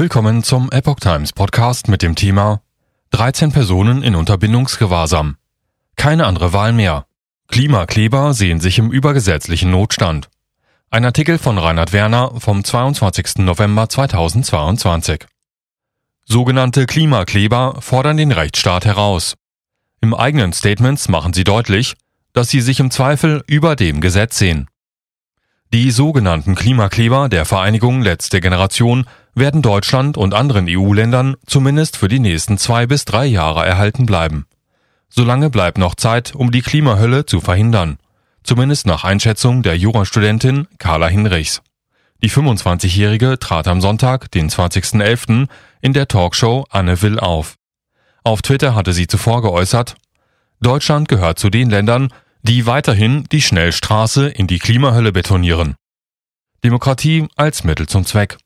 Willkommen zum Epoch Times Podcast mit dem Thema 13 Personen in Unterbindungsgewahrsam. Keine andere Wahl mehr. Klimakleber sehen sich im übergesetzlichen Notstand. Ein Artikel von Reinhard Werner vom 22. November 2022. Sogenannte Klimakleber fordern den Rechtsstaat heraus. Im eigenen Statements machen sie deutlich, dass sie sich im Zweifel über dem Gesetz sehen. Die sogenannten Klimakleber der Vereinigung Letzte Generation werden Deutschland und anderen EU-Ländern zumindest für die nächsten zwei bis drei Jahre erhalten bleiben. Solange bleibt noch Zeit, um die Klimahölle zu verhindern. Zumindest nach Einschätzung der Jurastudentin Carla Hinrichs. Die 25-Jährige trat am Sonntag, den 20.11., in der Talkshow Anne Will auf. Auf Twitter hatte sie zuvor geäußert, Deutschland gehört zu den Ländern, die weiterhin die Schnellstraße in die Klimahölle betonieren. Demokratie als Mittel zum Zweck.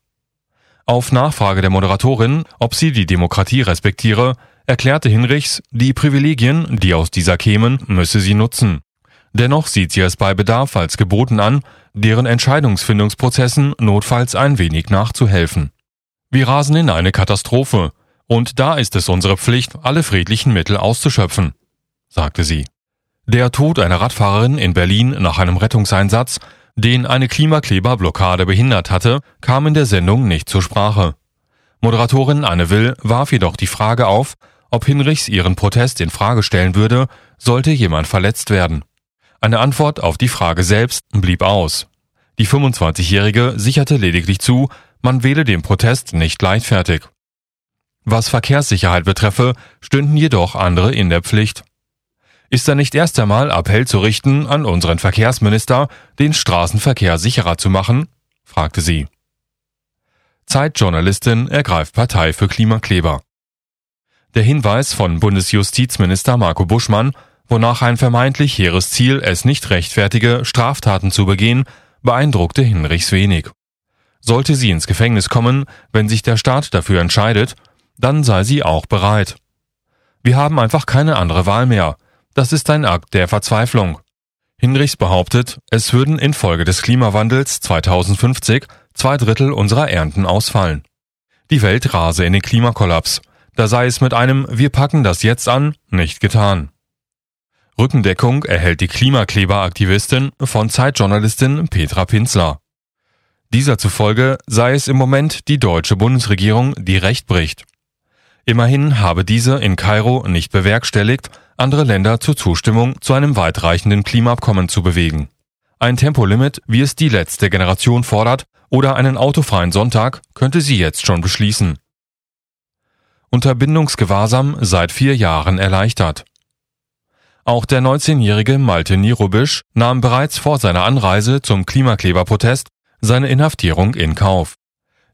Auf Nachfrage der Moderatorin, ob sie die Demokratie respektiere, erklärte Hinrichs, die Privilegien, die aus dieser kämen, müsse sie nutzen. Dennoch sieht sie es bei Bedarf als geboten an, deren Entscheidungsfindungsprozessen notfalls ein wenig nachzuhelfen. Wir rasen in eine Katastrophe, und da ist es unsere Pflicht, alle friedlichen Mittel auszuschöpfen, sagte sie. Der Tod einer Radfahrerin in Berlin nach einem Rettungseinsatz den eine Klimakleberblockade behindert hatte, kam in der Sendung nicht zur Sprache. Moderatorin Anne Will warf jedoch die Frage auf, ob Hinrichs ihren Protest in Frage stellen würde, sollte jemand verletzt werden. Eine Antwort auf die Frage selbst blieb aus. Die 25-Jährige sicherte lediglich zu, man wähle den Protest nicht leichtfertig. Was Verkehrssicherheit betreffe, stünden jedoch andere in der Pflicht. Ist da nicht erst einmal Appell zu richten an unseren Verkehrsminister, den Straßenverkehr sicherer zu machen? fragte sie. Zeitjournalistin ergreift Partei für Klimakleber. Der Hinweis von Bundesjustizminister Marco Buschmann, wonach ein vermeintlich hehres Ziel es nicht rechtfertige, Straftaten zu begehen, beeindruckte Hinrichs wenig. Sollte sie ins Gefängnis kommen, wenn sich der Staat dafür entscheidet, dann sei sie auch bereit. Wir haben einfach keine andere Wahl mehr, das ist ein Akt der Verzweiflung. Hinrichs behauptet, es würden infolge des Klimawandels 2050 zwei Drittel unserer Ernten ausfallen. Die Welt rase in den Klimakollaps. Da sei es mit einem Wir packen das jetzt an nicht getan. Rückendeckung erhält die Klimakleberaktivistin von Zeitjournalistin Petra Pinzler. Dieser zufolge sei es im Moment die deutsche Bundesregierung, die Recht bricht. Immerhin habe diese in Kairo nicht bewerkstelligt, andere Länder zur Zustimmung zu einem weitreichenden Klimaabkommen zu bewegen. Ein Tempolimit, wie es die letzte Generation fordert, oder einen autofreien Sonntag könnte sie jetzt schon beschließen. Unterbindungsgewahrsam seit vier Jahren erleichtert. Auch der 19-jährige Malte Nirobisch nahm bereits vor seiner Anreise zum Klimakleberprotest seine Inhaftierung in Kauf.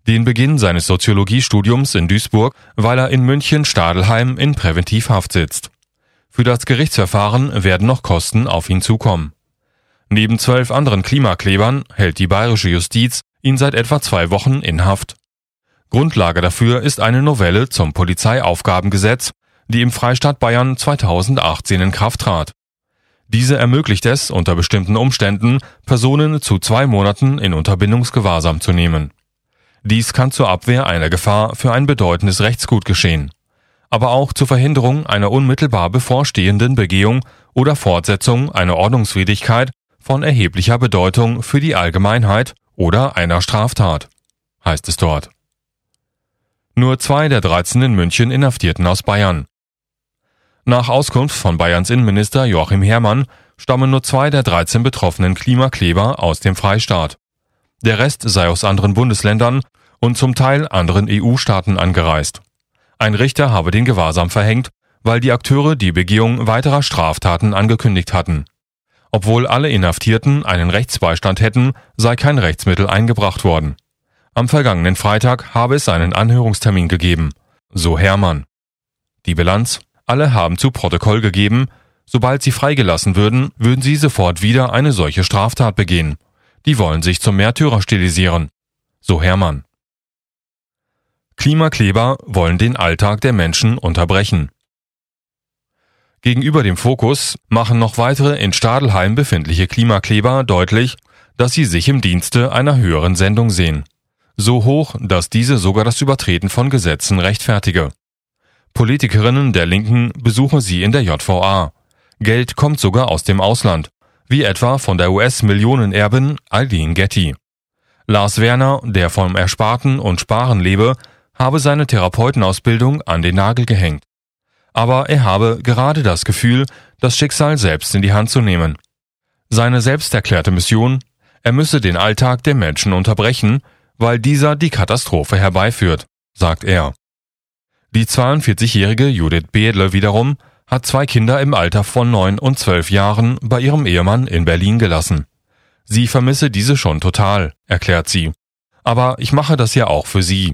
Den Beginn seines Soziologiestudiums in Duisburg, weil er in München Stadelheim in Präventivhaft sitzt. Für das Gerichtsverfahren werden noch Kosten auf ihn zukommen. Neben zwölf anderen Klimaklebern hält die bayerische Justiz ihn seit etwa zwei Wochen in Haft. Grundlage dafür ist eine Novelle zum Polizeiaufgabengesetz, die im Freistaat Bayern 2018 in Kraft trat. Diese ermöglicht es, unter bestimmten Umständen Personen zu zwei Monaten in Unterbindungsgewahrsam zu nehmen. Dies kann zur Abwehr einer Gefahr für ein bedeutendes Rechtsgut geschehen aber auch zur Verhinderung einer unmittelbar bevorstehenden Begehung oder Fortsetzung einer Ordnungswidrigkeit von erheblicher Bedeutung für die Allgemeinheit oder einer Straftat, heißt es dort. Nur zwei der 13 in München Inhaftierten aus Bayern. Nach Auskunft von Bayerns Innenminister Joachim Herrmann stammen nur zwei der 13 betroffenen Klimakleber aus dem Freistaat. Der Rest sei aus anderen Bundesländern und zum Teil anderen EU-Staaten angereist. Ein Richter habe den Gewahrsam verhängt, weil die Akteure die Begehung weiterer Straftaten angekündigt hatten. Obwohl alle Inhaftierten einen Rechtsbeistand hätten, sei kein Rechtsmittel eingebracht worden. Am vergangenen Freitag habe es einen Anhörungstermin gegeben, so Hermann. Die Bilanz? Alle haben zu Protokoll gegeben, sobald sie freigelassen würden, würden sie sofort wieder eine solche Straftat begehen. Die wollen sich zum Märtyrer stilisieren, so Hermann. Klimakleber wollen den Alltag der Menschen unterbrechen. Gegenüber dem Fokus machen noch weitere in Stadelheim befindliche Klimakleber deutlich, dass sie sich im Dienste einer höheren Sendung sehen. So hoch, dass diese sogar das Übertreten von Gesetzen rechtfertige. Politikerinnen der Linken besuche sie in der JVA. Geld kommt sogar aus dem Ausland, wie etwa von der US-Millionenerbin Eileen Getty. Lars Werner, der vom Ersparten und Sparen lebe, habe seine Therapeutenausbildung an den Nagel gehängt. Aber er habe gerade das Gefühl, das Schicksal selbst in die Hand zu nehmen. Seine selbst erklärte Mission, er müsse den Alltag der Menschen unterbrechen, weil dieser die Katastrophe herbeiführt, sagt er. Die 42-jährige Judith Bedle wiederum hat zwei Kinder im Alter von neun und zwölf Jahren bei ihrem Ehemann in Berlin gelassen. Sie vermisse diese schon total, erklärt sie. Aber ich mache das ja auch für sie.